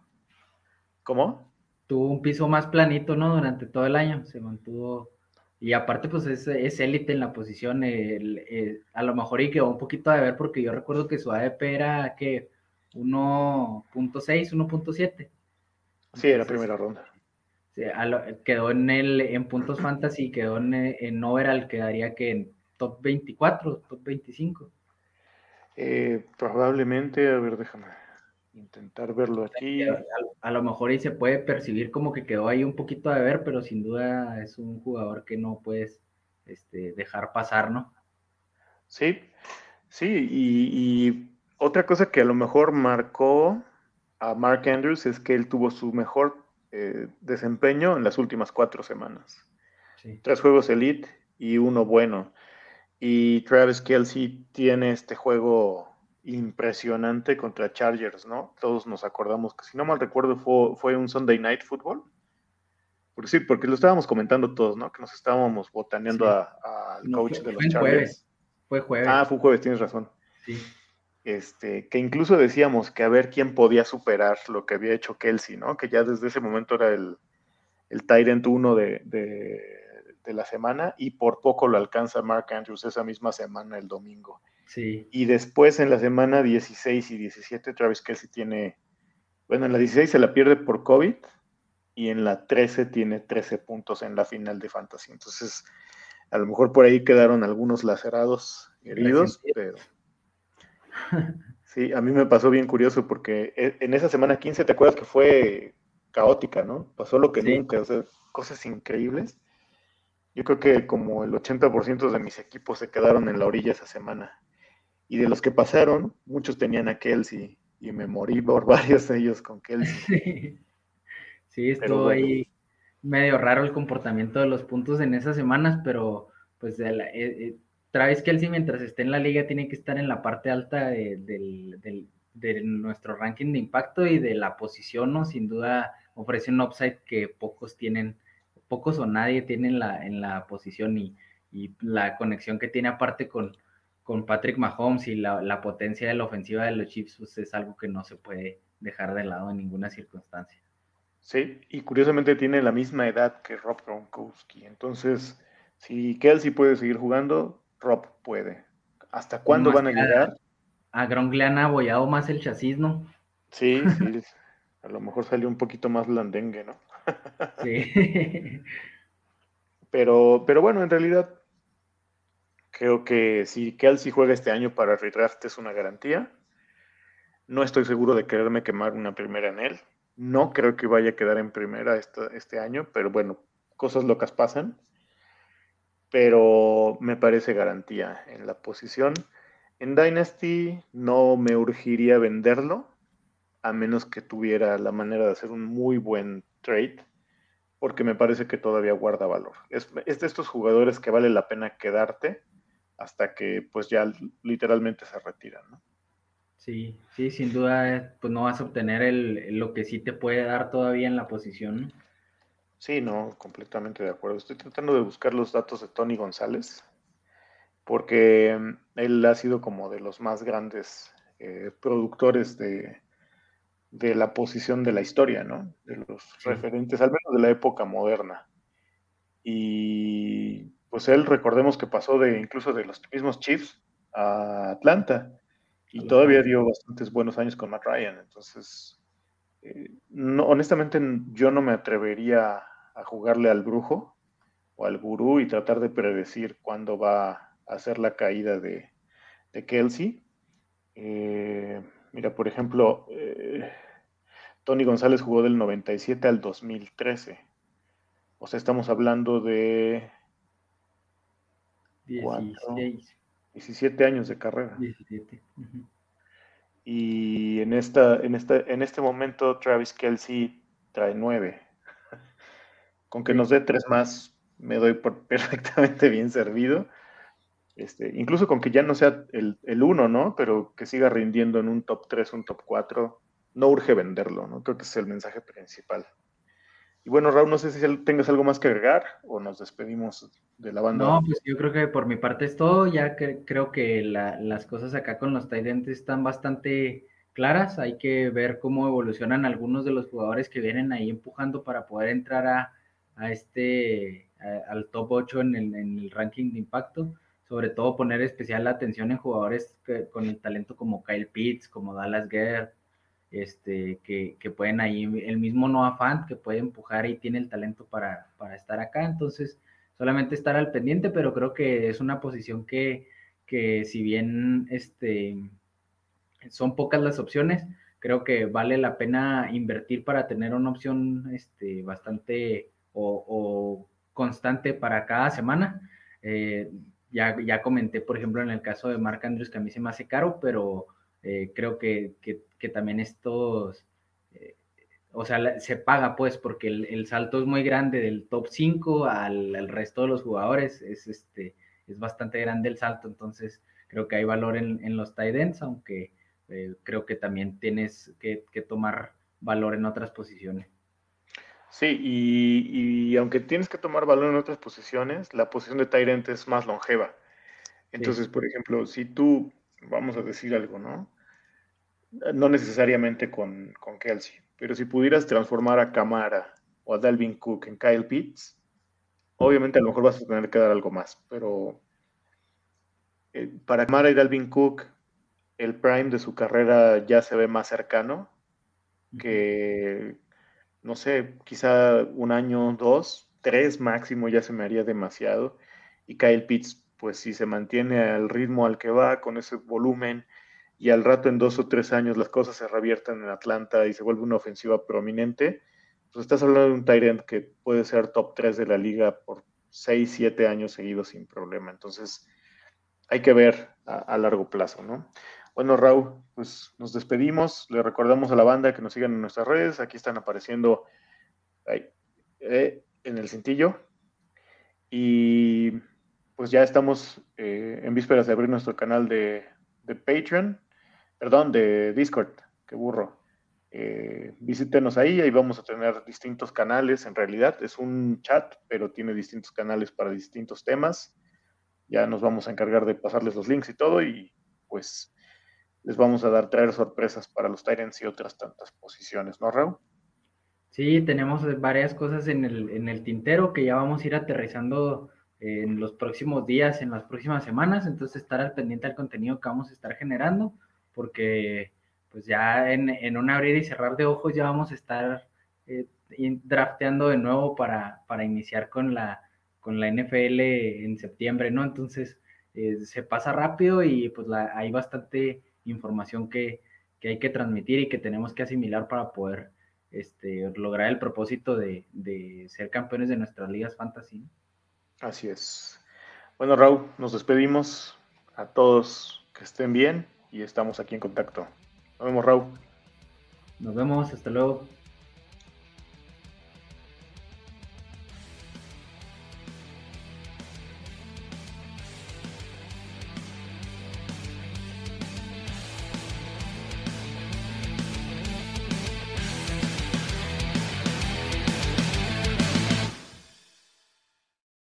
¿Cómo? Tuvo un piso más planito, ¿no? Durante todo el año. Se mantuvo. Y aparte, pues es élite en la posición. a lo mejor y quedó un poquito de ver porque yo recuerdo que su ADP era que 1.6, 1.7. Sí, era primera ronda quedó en el en puntos fantasy, quedó en, en overall, quedaría que en top 24, top 25. Eh, probablemente, a ver, déjame intentar verlo aquí. A, lo mejor ahí se puede percibir como que quedó ahí un poquito de ver, pero sin duda es un jugador que no puedes este, dejar pasar, ¿no? Sí, sí, y, y otra cosa que a lo mejor marcó a Mark Andrews es que él tuvo su mejor eh, desempeño en las últimas cuatro semanas. Tres juegos elite y uno bueno. Y Travis Kelsey tiene este juego impresionante contra Chargers, ¿no? Todos nos acordamos que, si no mal recuerdo, fue, un Sunday Night Football. Porque sí, porque lo estábamos comentando todos, ¿no? Que nos estábamos botaneando al coach de los Chargers. Fue jueves. Ah, fue jueves, tienes razón. Sí este, que incluso decíamos que a ver quién podía superar lo que había hecho Kelsey, ¿no? Que ya desde ese momento era el, el Tyrant 1 de, de, la semana y por poco lo alcanza Mark Andrews esa misma semana, el domingo. Sí. Y después en la semana 16 y 17, Travis Kelsey tiene, bueno, en la 16 se la pierde por COVID y en la 13 tiene 13 puntos en la final de Fantasy. Entonces, a lo mejor por ahí quedaron algunos lacerados, heridos, pero Sí, a mí me pasó bien curioso porque e, en esa semana 15, ¿te acuerdas que fue caótica, no? Pasó lo que nunca, o sea, cosas increíbles. Yo creo que como el 80% de mis equipos se quedaron en la orilla esa semana. Y de los que pasaron, muchos tenían a Kelsey y me morí por varios de ellos con Kelsey. Sí, estuvo ahí medio raro el comportamiento de los puntos en esas semanas, pero pues de la, eh, eh, Travis Kelsey, mientras esté en la liga, tiene que estar en la parte alta de, nuestro ranking de impacto y de la posición, ¿no? Sin duda ofrece un upside que pocos tienen, pocos o nadie tienen la, en la posición y, la conexión que tiene aparte con, con Patrick Mahomes y la, potencia de la ofensiva de los Chiefs pues es algo que no se puede dejar de lado en ninguna circunstancia. Sí, y curiosamente tiene la misma edad que Rob Gronkowski. Entonces, si Kelsey puede seguir jugando, Rob puede. ¿Hasta cuándo van a llegar? A Gronk le han abollado más el chasis, ¿no? Sí, sí. a lo mejor salió un poquito más blandengue, ¿no? sí. pero, pero bueno, en realidad creo que si Kelsey juega este año para redraft es una garantía. No estoy seguro de quererme quemar una primera en él. No creo que vaya a quedar en primera este año, pero bueno, cosas locas pasan pero me parece garantía en la posición. En Dynasty no me urgiría venderlo, a menos que tuviera la manera de hacer un muy buen trade, porque me parece que todavía guarda valor. Es, de estos jugadores que vale la pena quedarte hasta que pues ya literalmente se retiran, ¿no? Sí, sí, sin duda, pues no vas a obtener el, lo que sí te puede dar todavía en la posición. Sí, no, completamente de acuerdo. Estoy tratando de buscar los datos de Tony González, porque mm, él ha sido como de los más grandes eh, productores de, de, la posición de la historia, ¿no? De los referentes, al menos de la época moderna. Y pues él, recordemos que pasó de incluso de los mismos Chiefs a Atlanta y todavía dio bastantes buenos años con Matt Ryan. Entonces, eh, no, honestamente, yo no me atrevería a jugarle al brujo o o al gurú y tratar de predecir cuándo va a ser la caída de, de Kelsey. Eh, mira, por ejemplo, eh, Tony González jugó del 97 al 2013. O sea, estamos hablando de 16. 17 años de carrera. 17. Y en, esta, en, esta, en este momento Travis Kelsey trae 9. Con que nos dé tres más, me doy por perfectamente bien servido. Este, incluso con que ya no sea el, el uno, ¿no? Pero que siga rindiendo en un top 3, un top 4, no urge venderlo, ¿no? Creo que ese es el mensaje principal. Y bueno, Raúl, no sé si tengas algo más que agregar o nos despedimos de la banda. No, pues yo creo que por mi parte es todo. Ya que, creo que las cosas acá con los Tidentes están bastante claras. Hay que ver cómo evolucionan algunos de los jugadores que vienen ahí empujando para poder entrar a, este, al top 8 en el, en el ranking de impacto sobre todo poner especial atención en jugadores con el talento como Kyle Pitts, como Dallas Gerd, este, que, pueden ahí, el mismo Noah Fant, que puede empujar y tiene el talento para, estar acá. Entonces, solamente estar al pendiente, pero creo que es una posición que, que si bien este, son pocas las opciones, creo que vale la pena invertir para tener una opción este, bastante o, constante para cada semana. Eh, ya, ya comenté, por ejemplo, en el caso de Mark Andrews, que a mí se me hace caro, pero eh, creo que, también estos, eh, o sea, se paga pues porque el, salto es muy grande del top 5 al, resto de los jugadores, es, este, es bastante grande el salto, entonces creo que hay valor en, en los tight ends, aunque eh, creo que también tienes que, que tomar valor en otras posiciones. Sí, y, aunque tienes que tomar valor en otras posiciones, la posición de Tyrant es más longeva. Entonces, por ejemplo, si tú, vamos a decir algo, ¿no? No necesariamente con, con Kelsey, pero si pudieras transformar a Camara o a Dalvin Cook en Kyle Pitts, obviamente a lo mejor vas a tener que dar algo más, pero eh, para Camara y Dalvin Cook, el prime de su carrera ya se ve más cercano que no sé, quizá un año, dos, tres máximo ya se me haría demasiado. Y Kyle Pitts, pues si se mantiene al ritmo al que va, con ese volumen, y al rato en dos o tres años las cosas se revierten en Atlanta y se vuelve una ofensiva prominente, pues estás hablando de un Tyrant que puede ser top 3 de la liga por seis, siete años seguidos sin problema. Entonces, hay que ver a, largo plazo, ¿no? Bueno, Raúl, pues nos despedimos. Le recordamos a la banda que nos sigan en nuestras redes. Aquí están apareciendo eh, en el cintillo. Y pues ya estamos eh, en vísperas de abrir nuestro canal de, Patreon, perdón, de Discord. Qué burro. Eh, visítenos ahí, ahí vamos a tener distintos canales. En realidad es un chat, pero tiene distintos canales para distintos temas. Ya nos vamos a encargar de pasarles los links y todo. Y pues les vamos a dar traer sorpresas para los Tyrants y otras tantas posiciones, ¿no, Raúl? Sí, tenemos varias cosas en el, en el tintero que ya vamos a ir aterrizando en los próximos días, en las próximas semanas, entonces estar al pendiente del contenido que vamos a estar generando, porque pues ya en, en un abrir y cerrar de ojos ya vamos a estar eh, drafteando de nuevo para, para iniciar con la, con la NFL en septiembre, ¿no? Entonces eh, se pasa rápido y pues hay bastante información que, hay que transmitir y que tenemos que asimilar para poder este, lograr el propósito de, ser campeones de nuestras ligas fantasy. Así es. Bueno, Raúl, nos despedimos a todos que estén bien y estamos aquí en contacto. Nos vemos, Raúl. Nos vemos, hasta luego.